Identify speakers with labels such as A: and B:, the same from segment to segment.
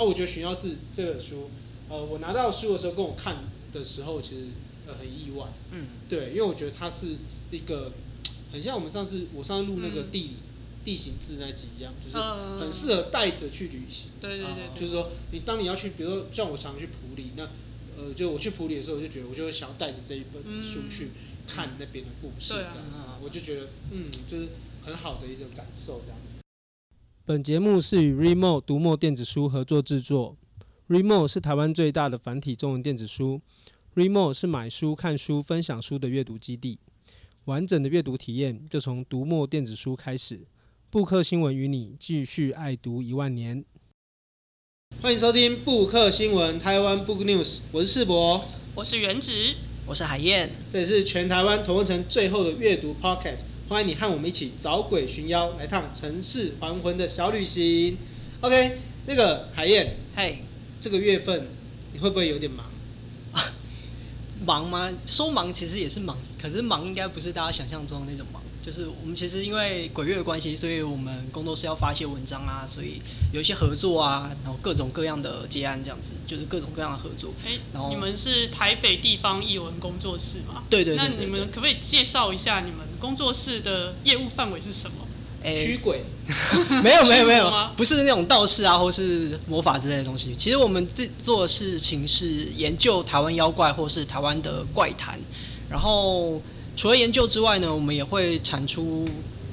A: 啊，我觉得《寻妖志》这本书，呃，我拿到书的时候跟我看的时候，其实呃很意外。嗯，对，因为我觉得它是一个很像我们上次我上次录那个地理、嗯、地形志那集一样，就是很适合带着去旅行。对对对，对，就是说你当你要去，比如说像我常去普里，那呃，就我去普里的时候，我就觉得我就会想要带着这一本书去看那边的故事，这样子，我就觉得嗯，就是很好的一种感受，这样子。本节目是与 Readmoo 读墨电子书合作制作。Readmoo 是台湾最大的繁体中文电子书。Readmoo 是买书、看书、分享书的阅读基地。完整的阅读体验就从读墨电子书开始。布克新闻与你继续爱读一万年。欢迎收听布克新闻台湾 Book News，我是世博，
B: 我是原植，
C: 我是海燕。
A: 这也是全台湾同一层最后的阅读 Podcast。欢迎你和我们一起找鬼寻妖，来趟城市还魂的小旅行。OK，那个海燕，
C: 嘿，
A: 这个月份你会不会有点忙？
C: 忙吗？说忙其实也是忙，可是忙应该不是大家想象中的那种忙。就是我们其实因为鬼月的关系，所以我们工作室要发一些文章啊，所以有一些合作啊，然后各种各样的接案这样子，就是各种各样的合作。
B: 哎，然后你们是台北地方译文工作室吗？
C: 对对，对，对，对，
B: 对。那你们可不可以介绍一下你们工作室的业务范围是什么？
A: 驱鬼？
C: 没有没有没有，不是那种道士啊，或是魔法之类的东西。其实我们这做的事情是研究台湾妖怪，或是台湾的怪谈，然后。除了研究之外呢，我们也会产出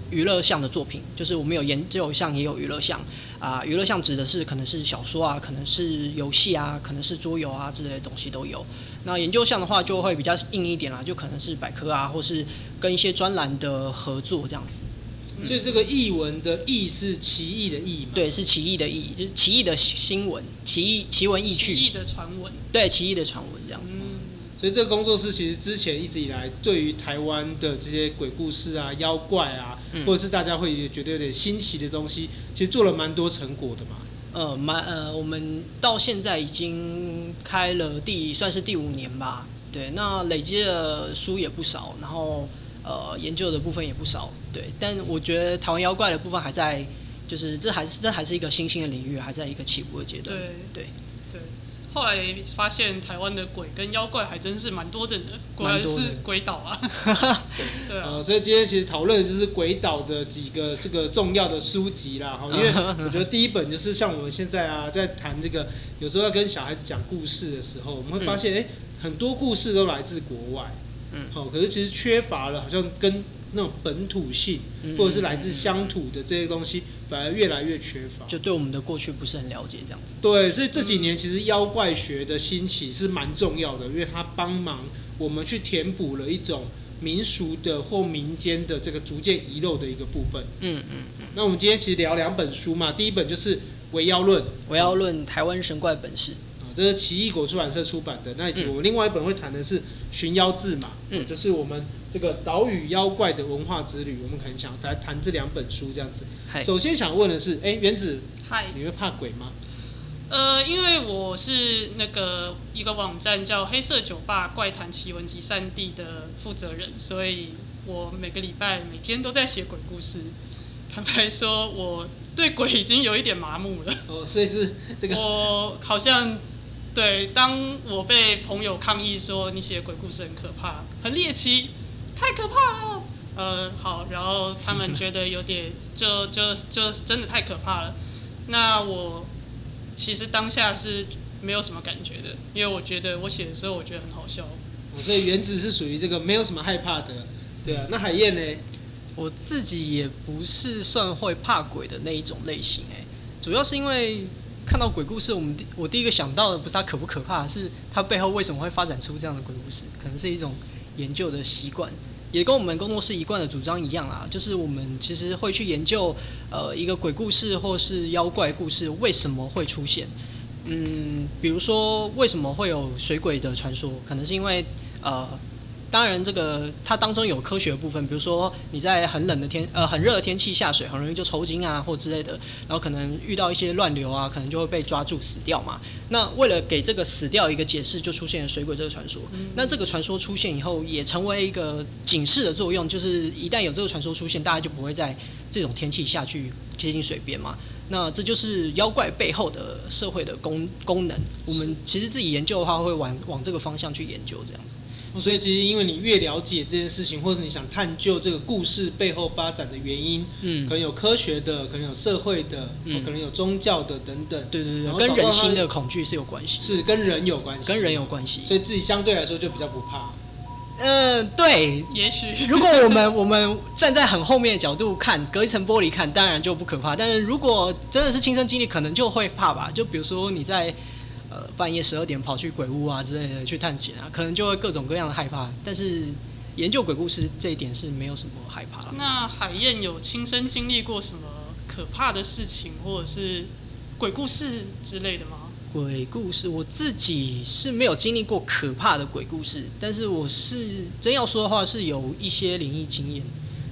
C: 娱乐向的作品，就是我们有研究向，也有娱乐项啊。娱乐项指的是可能是小说啊，可能是游戏啊，可能是桌游啊之类的东西都有。那研究项的话就会比较硬一点啦，就可能是百科啊，或是跟一些专栏的合作这样子。
A: 所以这个译文的译是奇异的异吗？
C: 对，是奇异的异，就是奇异的新闻，奇异奇闻异趣，
B: 奇异的传闻。
C: 对，奇异的传闻这样子。
A: 嗯所以这个工作室其实之前一直以来，对于台湾的这些鬼故事啊、妖怪啊，嗯、或者是大家会觉得有点新奇的东西，其实做了蛮多成果的嘛。
C: 呃，蛮呃，我们到现在已经开了第算是第五年吧。对，那累积的书也不少，然后呃，研究的部分也不少。对，但我觉得台湾妖怪的部分还在，就是这还是这还是一个新兴的领域，还在一个起步的阶段。
B: 对
C: 对。
B: 后来发现台湾的鬼跟妖怪还真是蛮多的呢，果然是鬼岛啊。对啊、呃，
A: 所以今天其实讨论的就是鬼岛的几个这个重要的书籍啦。哈，因为 我觉得第一本就是像我们现在啊，在谈这个，有时候要跟小孩子讲故事的时候，我们会发现，哎、嗯，很多故事都来自国外。嗯。好，可是其实缺乏了，好像跟那种本土性，或者是来自乡土的这些东西。反而越来越缺乏，
C: 就对我们的过去不是很了解，这样子。
A: 对，所以这几年其实妖怪学的兴起是蛮重要的，因为它帮忙我们去填补了一种民俗的或民间的这个逐渐遗漏的一个部分。嗯嗯嗯。那我们今天其实聊两本书嘛，第一本就是《微妖论》，《
C: 微妖论》台湾神怪本事。
A: 啊，这是奇异果出版社出版的。那以及我们另外一本会谈的是《寻妖志》嘛，嗯，就是我们。这个岛屿妖怪的文化之旅，我们可能想来谈这两本书这样子。首先想问的是，哎，原子，
B: 嗨，
A: 你会怕鬼吗？
B: 呃，因为我是那个一个网站叫“黑色酒吧怪谈奇闻集散地”的负责人，所以我每个礼拜每天都在写鬼故事。坦白说，我对鬼已经有一点麻木了。
A: 哦，所以是这个，
B: 我好像对，当我被朋友抗议说你写的鬼故事很可怕、很猎奇。太可怕了，呃，好，然后他们觉得有点，就 就就真的太可怕了。那我其实当下是没有什么感觉的，因为我觉得我写的时候我觉得很好笑。
A: 所以原子是属于这个没有什么害怕的，对啊。那海燕呢？
C: 我自己也不是算会怕鬼的那一种类型，哎，主要是因为看到鬼故事，我们我第一个想到的不是它可不可怕，是它背后为什么会发展出这样的鬼故事，可能是一种。研究的习惯也跟我们工作室一贯的主张一样啊，就是我们其实会去研究，呃，一个鬼故事或是妖怪故事为什么会出现。嗯，比如说为什么会有水鬼的传说，可能是因为呃。当然，这个它当中有科学的部分，比如说你在很冷的天，呃，很热的天气下水，很容易就抽筋啊，或之类的，然后可能遇到一些乱流啊，可能就会被抓住死掉嘛。那为了给这个死掉一个解释，就出现了水鬼这个传说。那这个传说出现以后，也成为一个警示的作用，就是一旦有这个传说出现，大家就不会在这种天气下去接近水边嘛。那这就是妖怪背后的社会的功功能。我们其实自己研究的话，会往往这个方向去研究这样子。
A: 所以其实因为你越了解这件事情，或者你想探究这个故事背后发展的原因，嗯，可能有科学的，可能有社会的，嗯，可能有宗教的等等。
C: 对对对，跟人心的恐惧是有关系，
A: 是跟人有关系，
C: 跟人有关系。
A: 所以自己相对来说就比较不怕。
C: 嗯，对，
B: 也许
C: 如果我们我们站在很后面的角度看，隔一层玻璃看，当然就不可怕。但是如果真的是亲身经历，可能就会怕吧。就比如说你在呃半夜十二点跑去鬼屋啊之类的去探险啊，可能就会各种各样的害怕。但是研究鬼故事这一点是没有什么害怕了。
B: 那海燕有亲身经历过什么可怕的事情，或者是鬼故事之类的吗？
C: 鬼故事，我自己是没有经历过可怕的鬼故事，但是我是真要说的话，是有一些灵异经验，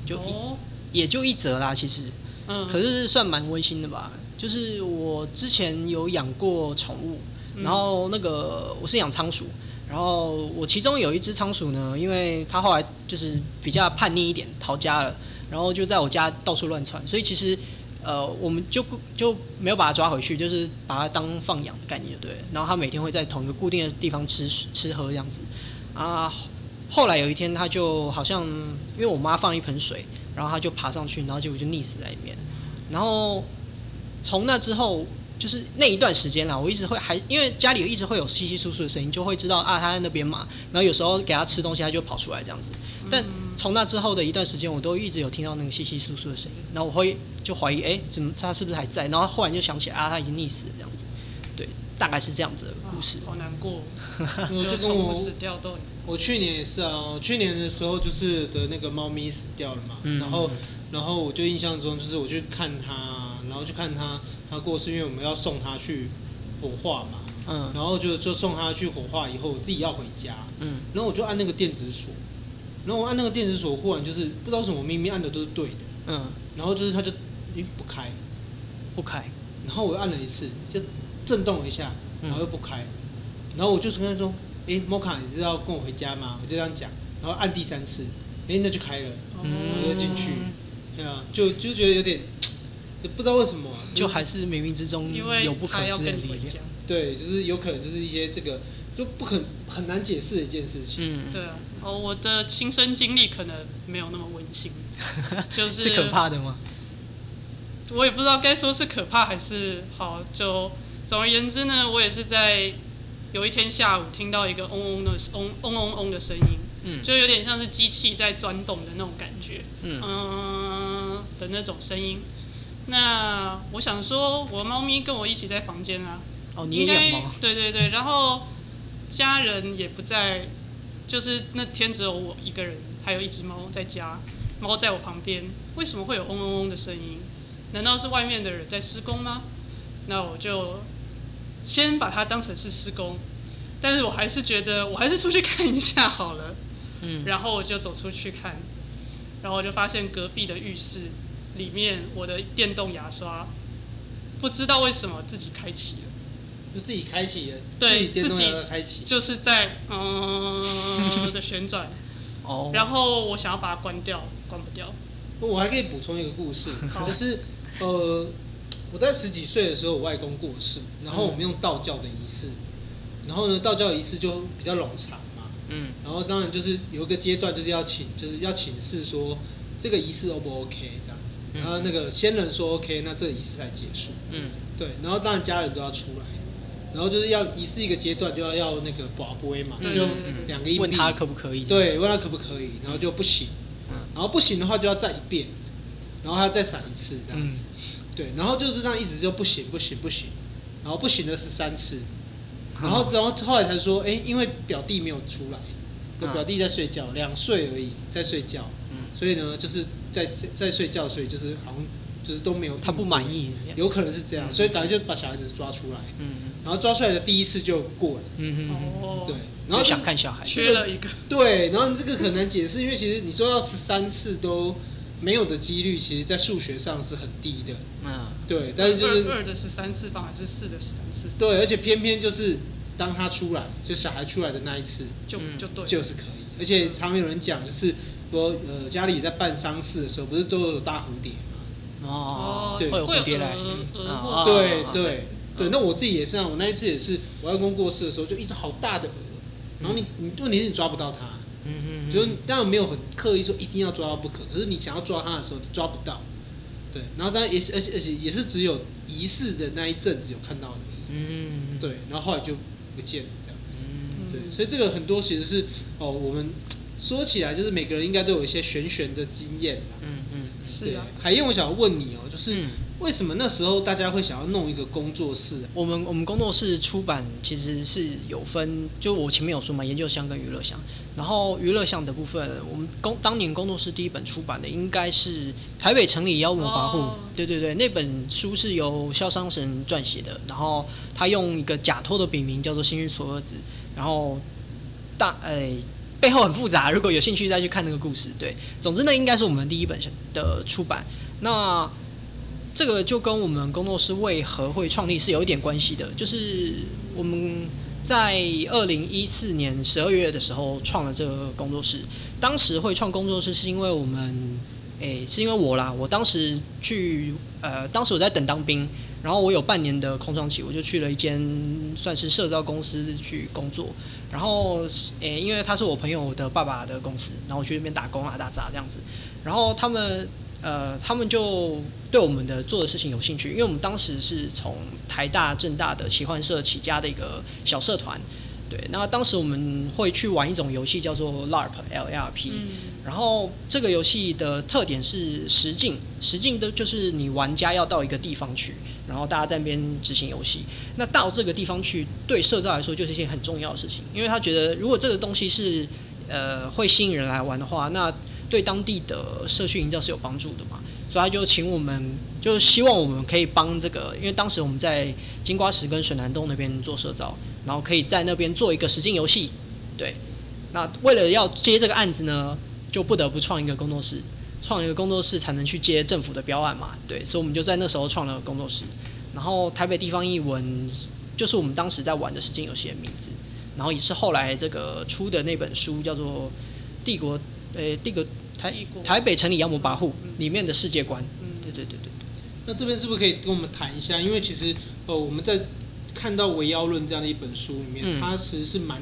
C: 就、哦、也就一则啦，其实，嗯，可是算蛮温馨的吧。就是我之前有养过宠物，然后那个我是养仓鼠，然后我其中有一只仓鼠呢，因为它后来就是比较叛逆一点，逃家了，然后就在我家到处乱窜，所以其实。呃，我们就就没有把它抓回去，就是把它当放养的概念，对。然后它每天会在同一个固定的地方吃吃喝这样子。啊，后来有一天，它就好像因为我妈放一盆水，然后它就爬上去，然后结果就溺死在里面。然后从那之后，就是那一段时间啦，我一直会还因为家里一直会有稀稀疏疏的声音，就会知道啊，他在那边嘛。然后有时候给他吃东西，他就跑出来这样子。但从那之后的一段时间，我都一直有听到那个稀稀疏疏的声音，然后我会。就怀疑，哎、欸，怎么他是不是还在？然后忽然就想起来，啊，他已经溺死了这样子。对，大概是这样子的故事。
B: 好难过，就宠物死掉都。
A: 我去年也是啊，去年的时候就是的那个猫咪死掉了嘛，嗯、然后然后我就印象中就是我去看它，然后去看他他过世，因为我们要送他去火化嘛，嗯，然后就就送他去火化以后，我自己要回家，嗯，然后我就按那个电子锁，然后我按那个电子锁，忽然就是不知道为什么，明明按的都是对的，嗯，然后就是它就。不开，
C: 不开，
A: 然后我又按了一次，就震动了一下，然后又不开，然后我就是跟他说：“哎，摩卡，你知道跟我回家吗？”我就这样讲，然后按第三次，哎，那就开了，然后就进去，对啊，就就觉得有点，就不知道为什么，
C: 就还是冥冥之中有不可知的力量，
A: 对，就是有可能就是一些这个就不可很难解释的一件事情，
B: 嗯，对啊，哦，我的亲身经历可能没有那么温馨，就是
C: 是可怕的吗？
B: 我也不知道该说是可怕还是好，就总而言之呢，我也是在有一天下午听到一个嗡嗡的嗡嗡嗡嗡的声音，嗯，就有点像是机器在钻动的那种感觉，嗯，嗯的那种声音。那我想说，我猫咪跟我一起在房间啊，
C: 哦，你也养猫？
B: 对对对，然后家人也不在，就是那天只有我一个人，还有一只猫在家，猫在我旁边，为什么会有嗡嗡嗡的声音？难道是外面的人在施工吗？那我就先把它当成是施工，但是我还是觉得我还是出去看一下好了。嗯，然后我就走出去看，然后我就发现隔壁的浴室里面我的电动牙刷不知道为什么自己开启了，
A: 就自己开启了，
B: 对，自己
A: 开启，
B: 就是在嗯 的旋转。哦，然后我想要把它关掉，关不掉。
A: 我还可以补充一个故事，就是。呃，我在十几岁的时候，我外公过世，然后我们用道教的仪式，然后呢，道教仪式就比较冗长嘛，嗯，然后当然就是有一个阶段就是要请，就是要请示说这个仪式 O 不 OK 然后那个先人说 OK，那这个仪式才结束，嗯，对，然后当然家人都要出来，然后就是要仪式一个阶段就要要那个跋杯嘛，就两个硬币，
C: 问他可不可以，
A: 对，问他可不可以，然后就不行，然后不行的话就要再一遍。然后他再闪一次这样子，对，然后就是这样一直就不行不行不行，然后不行了十三次，然后然后后来才说，哎，因为表弟没有出来，表弟在睡觉，两岁而已在睡觉，所以呢就是在在睡觉，所以就是好像就是都没有，
C: 他不满意，
A: 有可能是这样，所以赶快就把小孩子抓出来，嗯然后抓出来的第一次就过了，嗯嗯对，然后
C: 想看小孩，
B: 缺了一个，
A: 对，然后这个很难解释，因为其实你说要十三次都。没有的几率，其实，在数学上是很低的。嗯，对，但是就是
B: 二的十三次方还是四的十三次方？
A: 对，而且偏偏就是当他出来，就小孩出来的那一次，
B: 就就对，
A: 就是可以。而且常有人讲，就是说，呃，家里在办丧事的时候，不是都有大蝴蝶吗？
C: 哦，
A: 对，
C: 会有蝴蝶来，
A: 对对对。那我自己也是啊，我那一次也是，我外公过世的时候，就一只好大的鹅，然后你你问题是你抓不到它，嗯嗯，就是当然没有很刻意说一定要抓到不可，可是你想要抓它的时候，你抓不到，对，然后当然也是而且而且也是只有仪式的那一阵子有看到而已，嗯。对，然后后来就不见了这样子，嗯。对，所以这个很多其实是哦我们。说起来，就是每个人应该都有一些玄玄的经验。
C: 嗯嗯，
B: 是啊。
A: 海燕，我想问你哦，就是为什么那时候大家会想要弄一个工作室？
C: 我们我们工作室出版其实是有分，就我前面有说嘛，研究项跟娱乐项。然后娱乐项的部分，我们工当年工作室第一本出版的应该是《台北城里妖魔跋扈》。对对对，那本书是由潇湘神撰写的，然后他用一个假托的笔名叫做幸运锁儿子，然后大哎。背后很复杂，如果有兴趣再去看那个故事。对，总之那应该是我们第一本的出版。那这个就跟我们工作室为何会创立是有一点关系的，就是我们在二零一四年十二月的时候创了这个工作室。当时会创工作室是因为我们，诶，是因为我啦。我当时去，呃，当时我在等当兵，然后我有半年的空窗期，我就去了一间算是社造公司去工作。然后，诶，因为他是我朋友的爸爸的公司，然后我去那边打工啊、打杂这样子。然后他们，呃，他们就对我们的做的事情有兴趣，因为我们当时是从台大、政大的奇幻社起家的一个小社团。对，那当时我们会去玩一种游戏，叫做 LARP，L-A-R-P。然后这个游戏的特点是实境，实境的就是你玩家要到一个地方去。然后大家在那边执行游戏，那到这个地方去，对社造来说就是一件很重要的事情，因为他觉得如果这个东西是呃会吸引人来玩的话，那对当地的社区营造是有帮助的嘛，所以他就请我们，就希望我们可以帮这个，因为当时我们在金瓜石跟水南洞那边做社造，然后可以在那边做一个实境游戏，对，那为了要接这个案子呢，就不得不创一个工作室。创一个工作室才能去接政府的标案嘛，对，所以我们就在那时候创了工作室。然后台北地方译文就是我们当时在玩的实境游戏的名字，然后也是后来这个出的那本书叫做《帝国》诶，帝国台台北城里妖魔跋扈里面的世界观。嗯，对对对对对。
A: 那这边是不是可以跟我们谈一下？因为其实呃我们在看到《围妖论》这样的一本书里面，它其实是蛮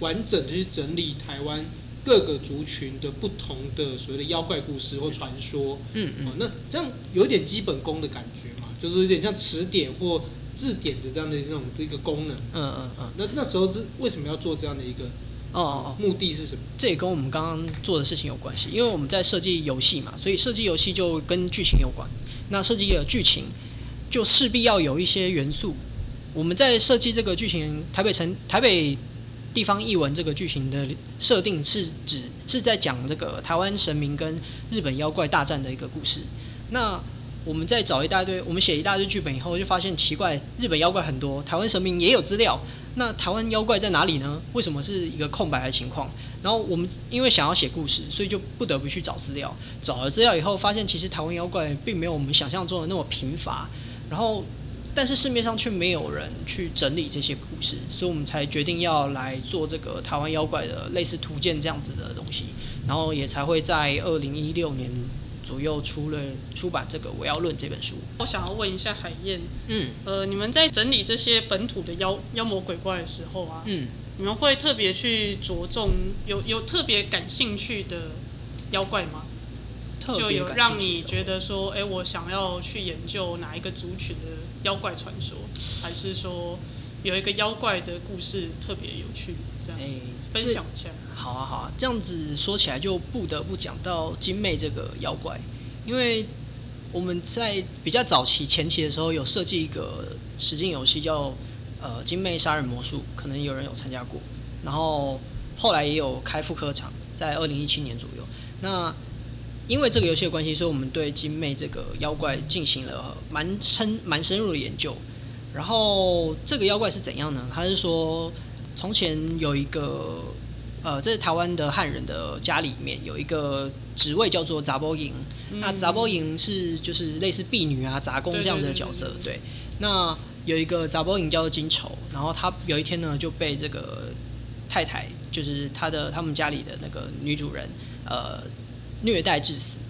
A: 完整的去整理台湾。各个族群的不同的所谓的妖怪故事或传说，嗯嗯，那这样有点基本功的感觉嘛，就是有点像词典或字典的这样的那种一个功能，嗯嗯嗯。那那时候是为什么要做这样的一个？哦哦，目的是什么？
C: 这也跟我们刚刚做的事情有关系，因为我们在设计游戏嘛，所以设计游戏就跟剧情有关。那设计的剧情就势必要有一些元素。我们在设计这个剧情，台北城台北。地方异闻这个剧情的设定是指是在讲这个台湾神明跟日本妖怪大战的一个故事。那我们在找一大堆，我们写一大堆剧本以后，就发现奇怪，日本妖怪很多，台湾神明也有资料。那台湾妖怪在哪里呢？为什么是一个空白的情况？然后我们因为想要写故事，所以就不得不去找资料。找了资料以后，发现其实台湾妖怪并没有我们想象中的那么贫乏。然后。但是市面上却没有人去整理这些故事，所以我们才决定要来做这个台湾妖怪的类似图鉴这样子的东西，然后也才会在二零一六年左右出了出版这个《我要论》这本书。
B: 我想要问一下海燕，嗯，呃，你们在整理这些本土的妖妖魔鬼怪的时候啊，嗯，你们会特别去着重有有特别感兴趣的妖怪吗？就有让你觉得说，哎、欸，我想要去研究哪一个族群的妖怪传说，还是说有一个妖怪的故事特别有趣，这样，哎，分享一下。
C: 好啊，好啊，这样子说起来就不得不讲到金妹这个妖怪，因为我们在比较早期前期的时候有设计一个实境游戏叫呃金妹杀人魔术，可能有人有参加过，然后后来也有开复刻场，在二零一七年左右，那。因为这个游戏的关系，所以我们对金妹这个妖怪进行了蛮深、蛮深入的研究。然后这个妖怪是怎样呢？他是说，从前有一个呃，这是台湾的汉人的家里面有一个职位叫做杂波营。那杂波营是就是类似婢女啊、杂工这样子的角色。对，那有一个杂波营叫做金绸，然后他有一天呢就被这个太太，就是他的他们家里的那个女主人，呃。虐待致死，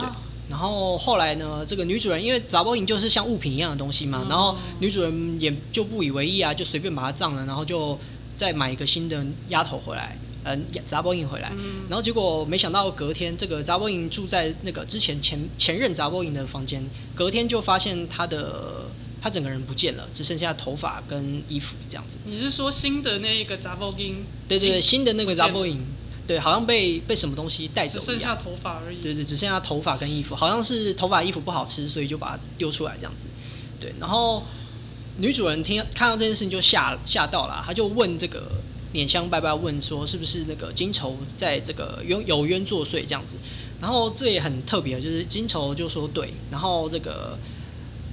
C: 对，然后后来呢，这个女主人因为查某囝就是像物品一样的东西嘛，然后女主人也就不以为意啊，就随便把它葬了，然后就再买一个新的丫头回来，嗯，杂波营回来，然后结果没想到隔天这个杂波营住在那个之前前前任杂波营的房间，隔天就发现他的他整个人不见了，只剩下头发跟衣服这样子。
B: 你是说新的那一个查某囝？
C: 对对对，新的那个查某囝。对，好像被被什么东西带走，
B: 只剩下头发而已。
C: 对对，只剩下头发跟衣服，好像是头发衣服不好吃，所以就把它丢出来这样子。对，然后女主人听看到这件事情就吓吓到了，她就问这个捻香拜拜，问说是不是那个金仇在这个有有冤作祟这样子。然后这也很特别，就是金仇就说对，然后这个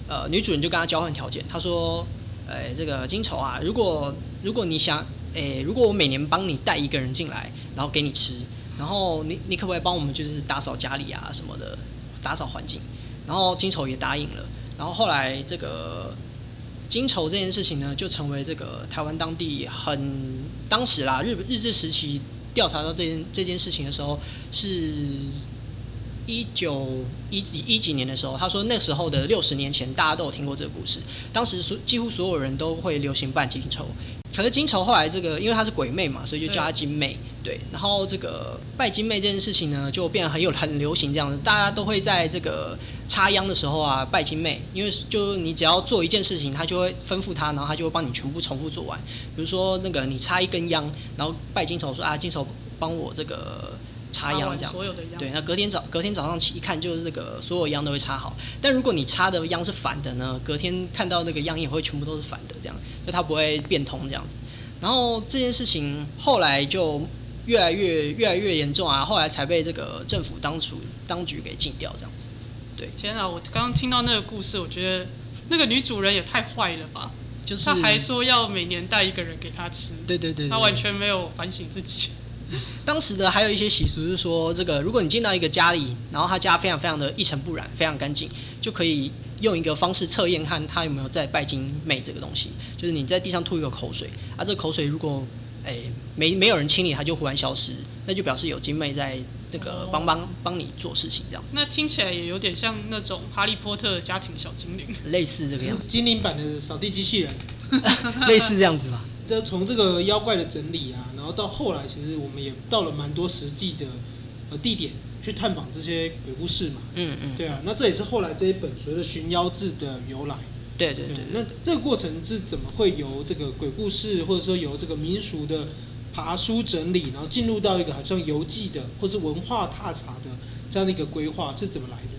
C: 呃女主人就跟他交换条件，她说，哎，这个金仇啊，如果如果你想。诶，如果我每年帮你带一个人进来，然后给你吃，然后你你可不可以帮我们就是打扫家里啊什么的，打扫环境？然后金丑也答应了。然后后来这个金丑这件事情呢，就成为这个台湾当地很当时啦，日日治时期调查到这件这件事情的时候，是一九一几一几年的时候，他说那时候的六十年前，大家都有听过这个故事。当时所几乎所有人都会流行扮金丑。可是金愁后来这个，因为她是鬼魅嘛，所以就叫她金妹。对，然后这个拜金妹这件事情呢，就变得很有很流行这样子，大家都会在这个插秧的时候啊拜金妹，因为就你只要做一件事情，她就会吩咐她，然后她就会帮你全部重复做完。比如说那个你插一根秧，然后拜金愁说啊，金愁帮我这个。插秧这样子，对，那隔天早隔天早上起一看，就是这个所有秧都会插好。但如果你插的秧是反的呢，隔天看到那个秧也会全部都是反的，这样，就它不会变通这样子。然后这件事情后来就越来越越来越严重啊，后来才被这个政府当初当局给禁掉这样子。对，
B: 天啊，我刚刚听到那个故事，我觉得那个女主人也太坏了吧，就是她还说要每年带一个人给她吃，
C: 对对对，对，
B: 她完全没有反省自己。
C: 当时的还有一些习俗是说，这个如果你进到一个家里，然后他家非常非常的一尘不染，非常干净，就可以用一个方式测验看他有没有在拜金妹这个东西，就是你在地上吐一个口水，啊，这个口水如果诶没没有人清理，它就忽然消失，那就表示有金妹在这个帮帮帮你做事情这样子。
B: 那听起来也有点像那种哈利波特的家庭小精灵，
C: 类似这个样子，
A: 精灵版的扫地机器人，
C: 类似这样子吧。
A: 就从这个妖怪的整理啊，然后到后来，其实我们也到了蛮多实际的呃地点去探访这些鬼故事嘛。嗯嗯。对啊，那这也是后来这一本所谓的《寻妖志》的由来。
C: 对对对，对。
A: 那这个过程是怎么会由这个鬼故事，或者说由这个民俗的爬书整理，然后进入到一个好像游记的，或是文化踏查的这样的一个规划，是怎么来的？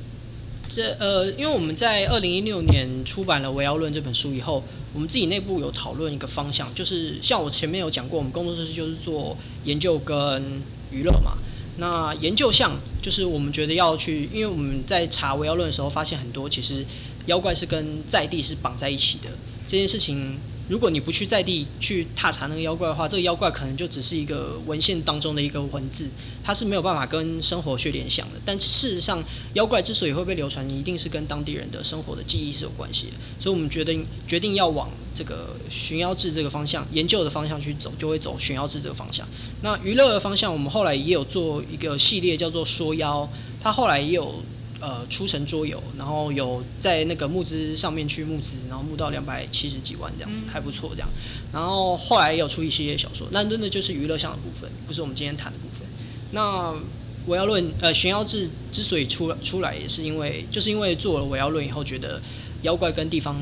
C: 这呃，因为我们在二零一六年出版了《围妖论》这本书以后，我们自己内部有讨论一个方向，就是像我前面有讲过，我们工作室就是做研究跟娱乐嘛。那研究项就是我们觉得要去，因为我们在查《围妖论》的时候，发现很多其实妖怪是跟在地是绑在一起的这件事情。如果你不去在地去踏查那个妖怪的话，这个妖怪可能就只是一个文献当中的一个文字，它是没有办法跟生活去联想的。但事实上，妖怪之所以会被流传，一定是跟当地人的生活的记忆是有关系的。所以我们决定决定要往这个寻妖志这个方向研究的方向去走，就会走寻妖志这个方向。那娱乐的方向，我们后来也有做一个系列叫做说妖，它后来也有。呃，出成桌游，然后有在那个募资上面去募资，然后募到两百七十几万这样子，还不错这样。然后后来也有出一系列小说，那真的就是娱乐向的部分，不是我们今天谈的部分。那我要论，呃，寻妖志之所以出出来，也是因为就是因为做了我要论以后，觉得妖怪跟地方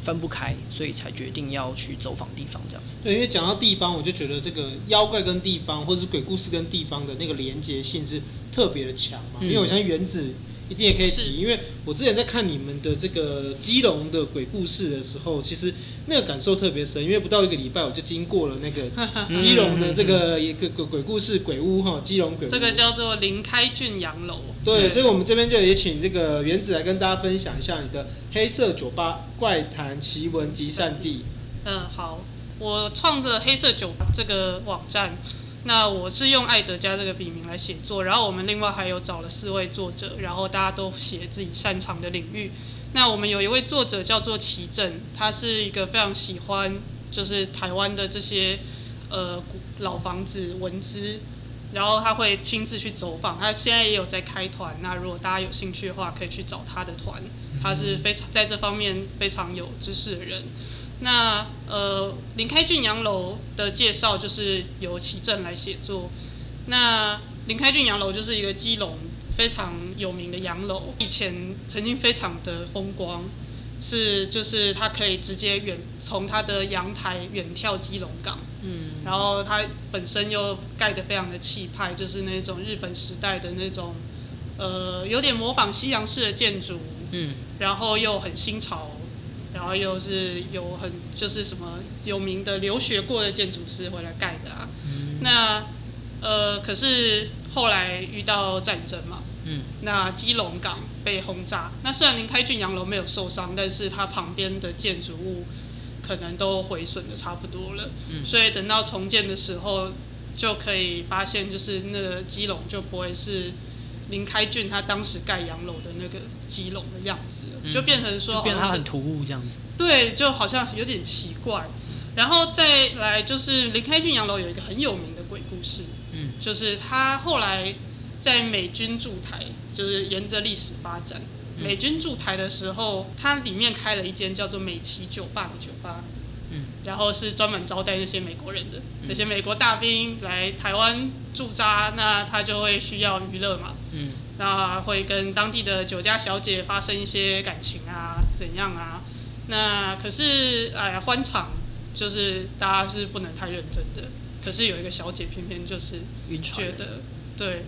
C: 分不开，所以才决定要去走访地方这样子。
A: 对，因为讲到地方，我就觉得这个妖怪跟地方，或者是鬼故事跟地方的那个连接性是特别的强嘛，因为我相信原子。一定也可以提，因为我之前在看你们的这个基隆的鬼故事的时候，其实那个感受特别深，因为不到一个礼拜我就经过了那个 基隆的这个一个鬼鬼故事鬼屋哈，基隆鬼屋。
B: 这个叫做林开俊洋楼。
A: 对，所以我们这边就也请这个原子来跟大家分享一下你的黑色酒吧怪谈奇闻集散地。
B: 嗯，好，我创的黑色酒吧这个网站。那我是用爱德加这个笔名来写作，然后我们另外还有找了四位作者，然后大家都写自己擅长的领域。那我们有一位作者叫做齐正，他是一个非常喜欢就是台湾的这些呃古老房子、文资、然后他会亲自去走访，他现在也有在开团。那如果大家有兴趣的话，可以去找他的团，他是非常在这方面非常有知识的人。那呃，林开俊洋楼的介绍就是由齐正来写作。那林开俊洋楼就是一个基隆非常有名的洋楼，以前曾经非常的风光，是就是它可以直接远从它的阳台远眺基隆港。嗯，然后它本身又盖得非常的气派，就是那种日本时代的那种，呃，有点模仿西洋式的建筑。嗯，然后又很新潮。然后又是有很就是什么有名的留学过的建筑师回来盖的啊，嗯、那呃可是后来遇到战争嘛，嗯，那基隆港被轰炸，那虽然林开俊洋楼没有受伤，但是它旁边的建筑物可能都毁损的差不多了，嗯，所以等到重建的时候就可以发现，就是那个基隆就不会是。林开俊他当时盖洋楼的那个基隆的样子，就变成说，
C: 变成很突兀这样子。
B: 对，就好像有点奇怪。然后再来就是林开俊洋楼有一个很有名的鬼故事，嗯，就是他后来在美军驻台，就是沿着历史发展，美军驻台的时候，它里面开了一间叫做美琪酒吧的酒吧。然后是专门招待那些美国人的，那些美国大兵来台湾驻扎，那他就会需要娱乐嘛，嗯，那会跟当地的酒家小姐发生一些感情啊，怎样啊？那可是哎呀，欢场就是大家是不能太认真的。可是有一个小姐偏偏就是觉得，对，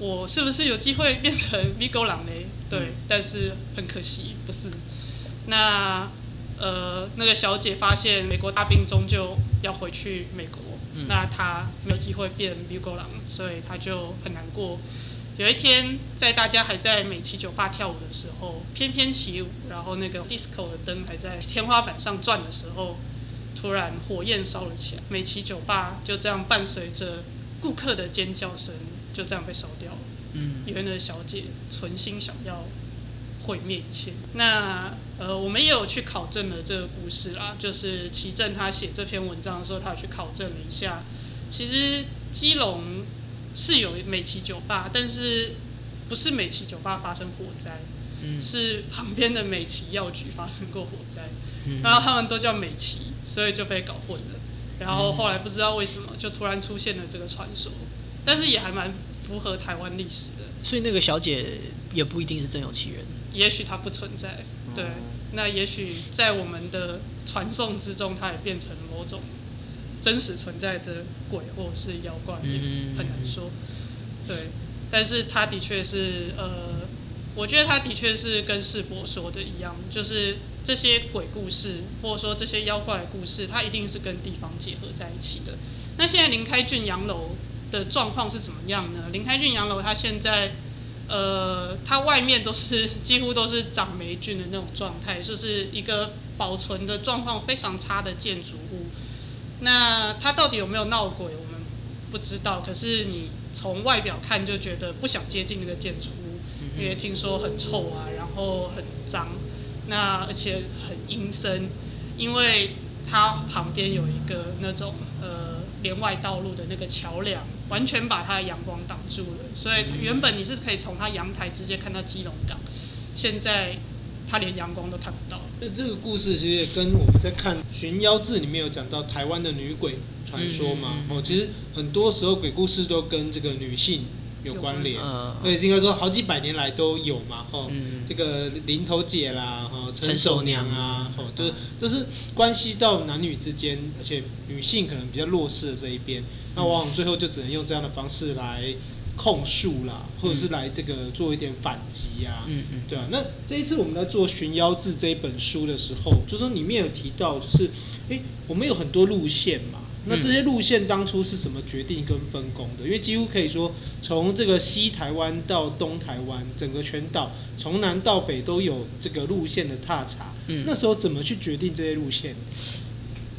B: 我是不是有机会变成米狗狼呢？对，嗯，但是很可惜不是。那。呃，那个小姐发现美国大兵终究要回去美国，嗯、那她没有机会变绿狗狼，所以她就很难过。有一天，在大家还在美琪酒吧跳舞的时候，翩翩起舞，然后那个 disco 的灯还在天花板上转的时候，突然火焰烧了起来，美琪酒吧就这样伴随着顾客的尖叫声，就这样被烧掉了。嗯，因为那个小姐存心想要毁灭一切。那。呃，我们也有去考证了这个故事啦，就是齐正他写这篇文章的时候，他有去考证了一下。其实基隆是有美琪酒吧，但是不是美琪酒吧发生火灾，嗯、是旁边的美琪药局发生过火灾，嗯、然后他们都叫美琪，所以就被搞混了。然后后来不知道为什么就突然出现了这个传说，但是也还蛮符合台湾历史的。
C: 所以那个小姐也不一定是真有其人，
B: 也许她不存在。对，那也许在我们的传送之中，它也变成某种真实存在的鬼或者是妖怪，也很难说。对，但是它的确是，呃，我觉得它的确是跟世博说的一样，就是这些鬼故事或者说这些妖怪的故事，它一定是跟地方结合在一起的。那现在林开俊洋楼的状况是怎么样呢？林开俊洋楼它现在。呃，它外面都是 几乎都是长霉菌的那种状态，就是一个保存的状况非常差的建筑物。那它到底有没有闹鬼，我们不知道。可是你从外表看就觉得不想接近那个建筑物，因为听说很臭啊，然后很脏，那而且很阴森，因为它旁边有一个那种呃连外道路的那个桥梁。完全把它的阳光挡住了，所以原本你是可以从它阳台直接看到基隆港，现在它连阳光都看不到。
A: 那这个故事其实也跟我们在看《寻妖志》里面有讲到台湾的女鬼传说嘛。哦，其实很多时候鬼故事都跟这个女性有关联，所以应该说好几百年来都有嘛。哦，这个林头姐啦，哈，陈守娘啊，哦，就是就是关系到男女之间，而且女性可能比较弱势的这一边。那往往最后就只能用这样的方式来控诉啦，或者是来这个做一点反击啊，嗯嗯，对啊。那这一次我们在做《寻妖志》这一本书的时候，就说里面有提到，就是诶，我们有很多路线嘛。那这些路线当初是怎么决定跟分工的？因为几乎可以说，从这个西台湾到东台湾，整个全岛从南到北都有这个路线的踏查。嗯，那时候怎么去决定这些路线？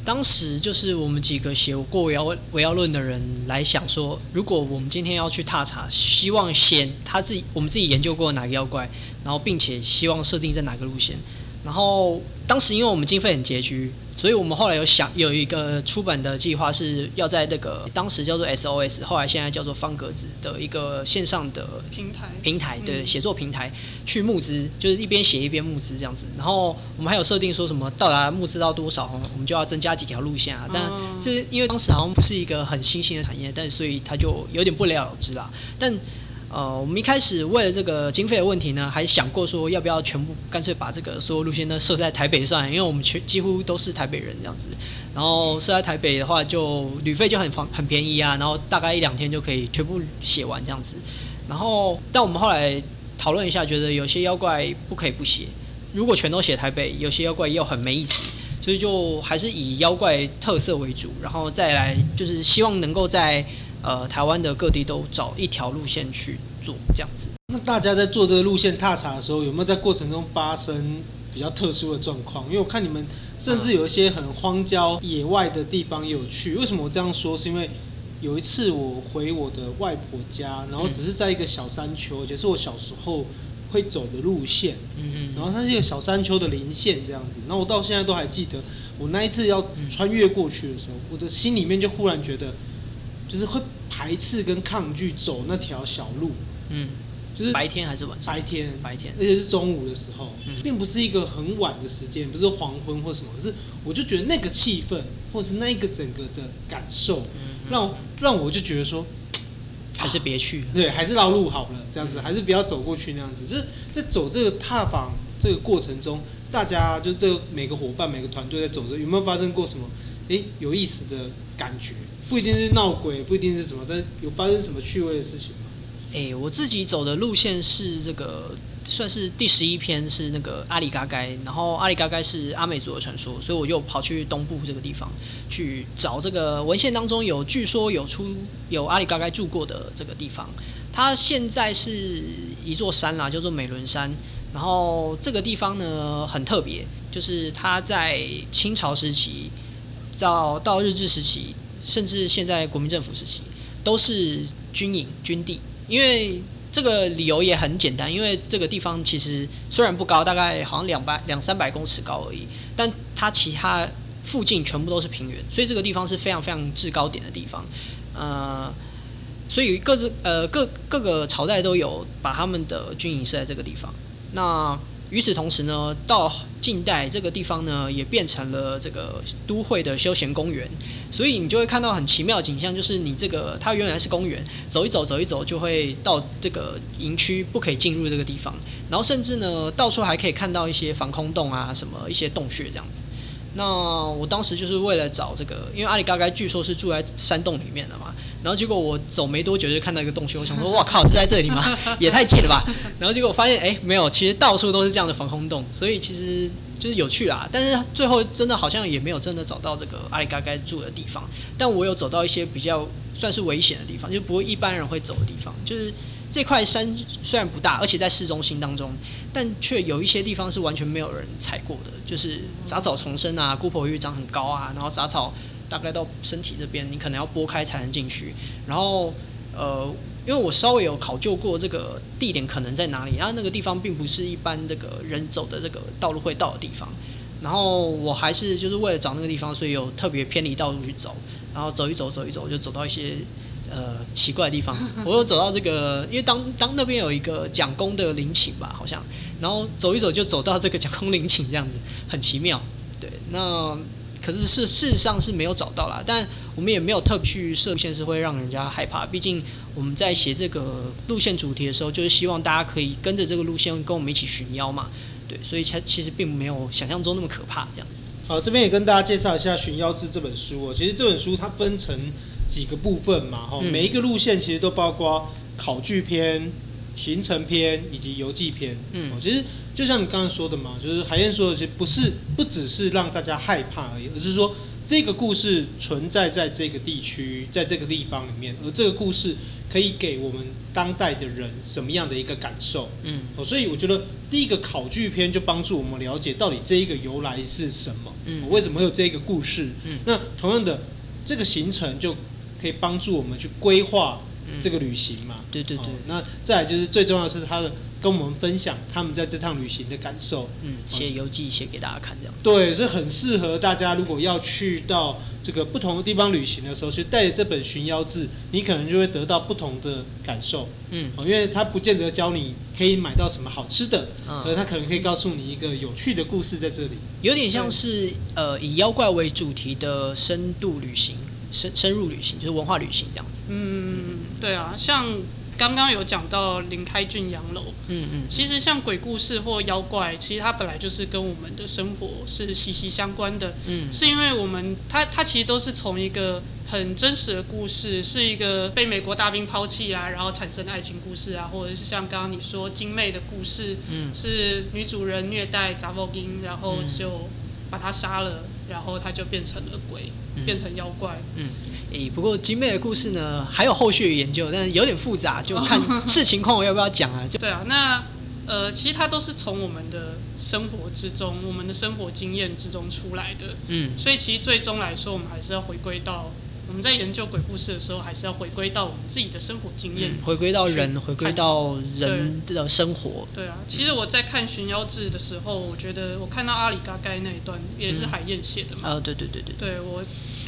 C: 当时就是我们几个写过围妖围妖论的人来想说，如果我们今天要去踏查，希望先他自己我们自己研究过哪个妖怪，然后并且希望设定在哪个路线。然后当时因为我们经费很拮据，所以我们后来有想有一个出版的计划，是要在那个当时叫做 SOS，后来现在叫做方格子的一个线上的
B: 平台
C: 平台，对，写作平台去募资，就是一边写一边募资这样子。然后我们还有设定说什么到达募资到多少，我们就要增加几条路线啊。但这因为当时好像不是一个很新兴的产业，但所以它就有点不了了之啦。但呃，我们一开始为了这个经费的问题呢，还想过说要不要全部干脆把这个所有路线呢设在台北算，因为我们全几乎都是台北人这样子。然后设在台北的话，就旅费就很方很便宜啊，然后大概一两天就可以全部写完这样子。然后，但我们后来讨论一下，觉得有些妖怪不可以不写，如果全都写台北，有些妖怪又很没意思，所以就还是以妖怪特色为主，然后再来就是希望能够在。呃，台湾的各地都找一条路线去做这样子。
A: 那大家在做这个路线踏查的时候，有没有在过程中发生比较特殊的状况？因为我看你们甚至有一些很荒郊野外的地方也有去。为什么我这样说？是因为有一次我回我的外婆家，然后只是在一个小山丘，而且是我小时候会走的路线。嗯嗯。然后它是一个小山丘的林线这样子。然后我到现在都还记得，我那一次要穿越过去的时候，我的心里面就忽然觉得。就是会排斥跟抗拒走那条小路，
C: 嗯，就是白天还是晚上？
A: 白天，
C: 白天，
A: 而且是中午的时候，嗯，并不是一个很晚的时间，不是黄昏或什么，可是我就觉得那个气氛，或是那个整个的感受，嗯，让让我就觉得说，
C: 还是别去，
A: 对，还是绕路好了，这样子，还是不要走过去那样子。就是在走这个踏访这个过程中，大家就这每个伙伴、每个团队在走着，有没有发生过什么诶有意思的感觉？不一定是闹鬼，不一定是什么，但有发生什么趣味的事情
C: 吗？诶、我自己走的路线是这个，算是第十一篇是那个阿里嘎该，然后阿里嘎该是阿美族的传说，所以我就跑去东部这个地方去找这个文献当中有据说有出有阿里嘎该住过的这个地方，它现在是一座山啦，叫做美仑山，然后这个地方呢很特别，就是它在清朝时期到到日治时期。甚至现在国民政府时期都是军营军地，因为这个理由也很简单，因为这个地方其实虽然不高，大概好像两百两三百公尺高而已，但它其他附近全部都是平原，所以这个地方是非常非常制高点的地方。呃，所以各自呃各各个朝代都有把他们的军营设在这个地方。那与此同时呢，到近代这个地方呢，也变成了这个都会的休闲公园，所以你就会看到很奇妙的景象，就是你这个它原来是公园，走一走走一走就会到这个营区，不可以进入这个地方，然后甚至呢，到处还可以看到一些防空洞啊，什么一些洞穴这样子。那我当时就是为了找这个，因为阿里嘎嘎据说是住在山洞里面的嘛。然后结果我走没多久就看到一个洞穴，我想说 哇靠，是在这里吗？也太近了吧！然后结果我发现哎，没有，其实到处都是这样的防空洞，所以其实就是有趣啦。但是最后真的好像也没有真的找到这个阿里嘎该住的地方，但我有走到一些比较算是危险的地方，就不会一般人会走的地方。就是这块山虽然不大，而且在市中心当中，但却有一些地方是完全没有人踩过的，就是杂草丛生啊，姑婆芋长很高啊，然后杂草。大概到身体这边，你可能要拨开才能进去。然后，呃，因为我稍微有考究过这个地点可能在哪里，然后那个地方并不是一般这个人走的这个道路会到的地方。然后我还是就是为了找那个地方，所以有特别偏离道路去走。然后走一走，走一走，就走到一些呃奇怪的地方。我又走到这个，因为当当那边有一个蒋公的陵寝吧，好像。然后走一走就走到这个蒋公陵寝，这样子很奇妙。对，那。可是事事实上是没有找到啦，但我们也没有特别去设路线，是会让人家害怕。毕竟我们在写这个路线主题的时候，就是希望大家可以跟着这个路线跟我们一起寻妖嘛。对，所以它其实并没有想象中那么可怕这样子。
A: 好，这边也跟大家介绍一下《寻妖志》这本书哦。其实这本书它分成几个部分嘛，哈，每一个路线其实都包括考据篇、行程篇以及游记篇。嗯，其实。就像你刚才说的嘛，就是海燕说的，其实不是不只是让大家害怕而已，而是说这个故事存在在这个地区，在这个地方里面，而这个故事可以给我们当代的人什么样的一个感受？嗯，哦，所以我觉得第一个考据篇就帮助我们了解到底这一个由来是什么，嗯，为什么会有这个故事？嗯，那同样的这个行程就可以帮助我们去规划这个旅行嘛？
C: 对对对。
A: 那再来就是最重要的是它的。跟我们分享他们在这趟旅行的感受。
C: 嗯，写游记写给大家看这样子。
A: 对，所以很适合大家，如果要去到这个不同的地方旅行的时候，去带着这本《寻妖志》，你可能就会得到不同的感受。嗯，因为它不见得教你可以买到什么好吃的，嗯，可是他可能可以告诉你一个有趣的故事在这里。
C: 有点像是呃以妖怪为主题的深度旅行、深深入旅行，就是文化旅行这样子。
B: 嗯，对啊，像。刚刚有讲到林开俊洋楼，嗯嗯，其实像鬼故事或妖怪，其实它本来就是跟我们的生活是息息相关的，嗯，是因为我们它它其实都是从一个很真实的故事，是一个被美国大兵抛弃啊，然后产生的爱情故事啊，或者是像刚刚你说精妹的故事，嗯，是女主人虐待查某囝，然后就把他杀了，然后他就变成了鬼。变成妖怪，
C: 嗯，诶、欸，不过精美的故事呢，还有后续的研究，但是有点复杂，就看视情况，我要不要讲啊？就
B: 对啊，那呃，其实它都是从我们的生活之中，我们的生活经验之中出来的，嗯，所以其实最终来说，我们还是要回归到。我们在研究鬼故事的时候，还是要回归到我们自己的生活经验，
C: 回归到人，回归到人的生活。
B: 对啊，其实我在看《寻妖志》的时候，我觉得我看到阿里嘎盖那一段也是海燕写的嘛。
C: 啊、嗯，对对对对。
B: 对，我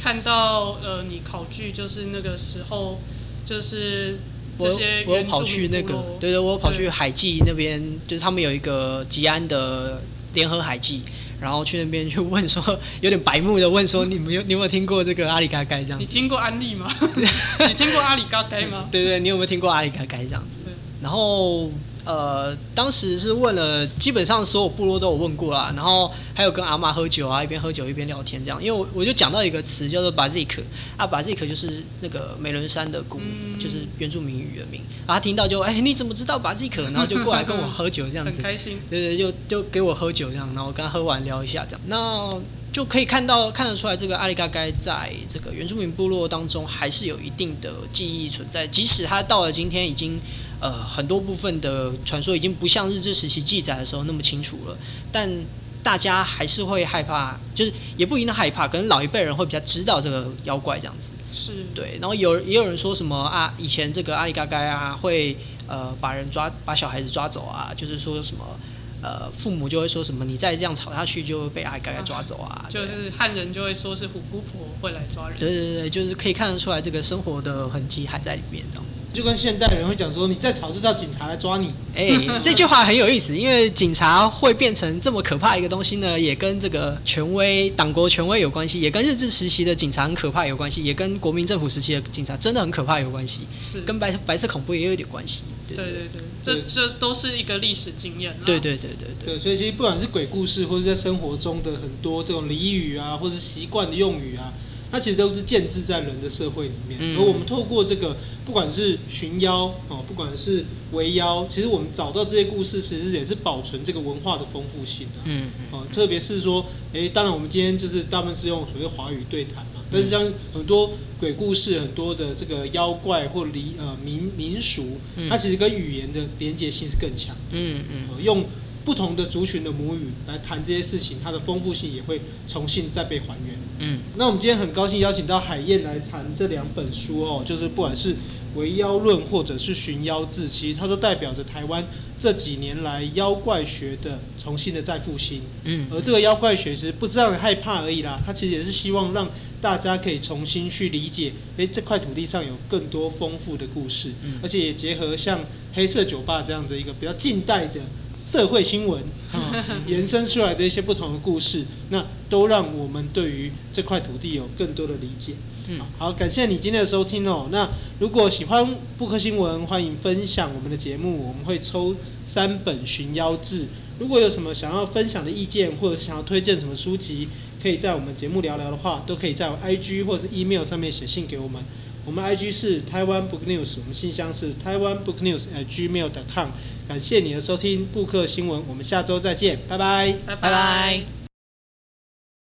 B: 看到呃，你考据就是那个时候，就是这些
C: 我我跑去那个，对对，我跑去海记那边，就是他们有一个吉安的联合海记。然后去那边去问说，有点白目的问说，你没有你有没有听过这个阿里嘎嘎这样子？
B: 你听过安利吗？你听过阿里嘎嘎吗？
C: 对对，你有没有听过阿里嘎嘎这样子？然后。呃，当时是问了，基本上所有部落都有问过啦，然后还有跟阿妈喝酒啊，一边喝酒一边聊天这样。因为我我就讲到一个词叫做巴 z 克啊，巴 z 克就是那个美仑山的古，嗯、就是原住民语的名。然后他听到就哎，你怎么知道巴 z 克？然后就过来跟我喝酒这样子，
B: 很开心。
C: 对对，就就给我喝酒这样，然后跟他喝完聊一下这样。那就可以看到看得出来，这个阿里嘎该在这个原住民部落当中还是有一定的记忆存在，即使他到了今天已经。呃，很多部分的传说已经不像日治时期记载的时候那么清楚了，但大家还是会害怕，就是也不一定害怕，可能老一辈人会比较知道这个妖怪这样子。
B: 是
C: 对，然后有也有人说什么啊，以前这个阿里嘎嘎啊会呃把人抓把小孩子抓走啊，就是说什么。呃，父母就会说什么，你再这样吵下去，就会被阿里嘎该抓走啊。
B: 就是汉人就会说是虎姑婆会来抓人。
C: 对对对，就是可以看得出来，这个生活的痕迹还在里面，这样子。
A: 就跟现代人会讲说，你再吵就叫警察来抓你。
C: 哎、欸，这句话很有意思，因为警察会变成这么可怕一个东西呢，也跟这个权威、党国权威有关系，也跟日治时期的警察很可怕有关系，也跟国民政府时期的警察真的很可怕有关系。
B: 是，
C: 跟白白色恐怖也有点关系。
B: 对对对，这这都是一个历史经验。
C: 对对对对对，
A: 对，所以其实不管是鬼故事，或者在生活中的很多这种俚语啊，或者习惯的用语啊，它其实都是建制在人的社会里面。嗯、而我们透过这个，不管是寻妖哦，不管是围妖，其实我们找到这些故事，其实也是保存这个文化的丰富性的。嗯嗯。哦，特别是说，诶，当然我们今天就是大部分是用所谓华语对谈嘛，但是像很多。鬼故事很多的这个妖怪或离呃民民俗，它其实跟语言的连结性是更强。嗯嗯，用不同的族群的母语来谈这些事情，它的丰富性也会重新再被还原。嗯，那我们今天很高兴邀请到海燕来谈这两本书哦，就是不管是《围妖论》或者是《寻妖志》，其实它都代表着台湾这几年来妖怪学的重新的再复兴。嗯，而这个妖怪学其实不是让人害怕而已啦，它其实也是希望让。大家可以重新去理解，诶，这块土地上有更多丰富的故事，嗯、而且也结合像黑色酒吧这样的一个比较近代的社会新闻，啊、延伸出来的一些不同的故事，那都让我们对于这块土地有更多的理解。嗯，好，感谢你今天的收听哦。那如果喜欢布克新闻，欢迎分享我们的节目，我们会抽三本《寻妖志》。如果有什么想要分享的意见，或者是想要推荐什么书籍，可以在我们节目聊聊的话，都可以在 IG 或者是 email 上面写信给我们。我们 IG 是台湾 Book News，我们信箱是台湾 Book News at gmail.com。感谢你的收听，布克新闻，我们下周再见，拜拜，
B: 拜拜。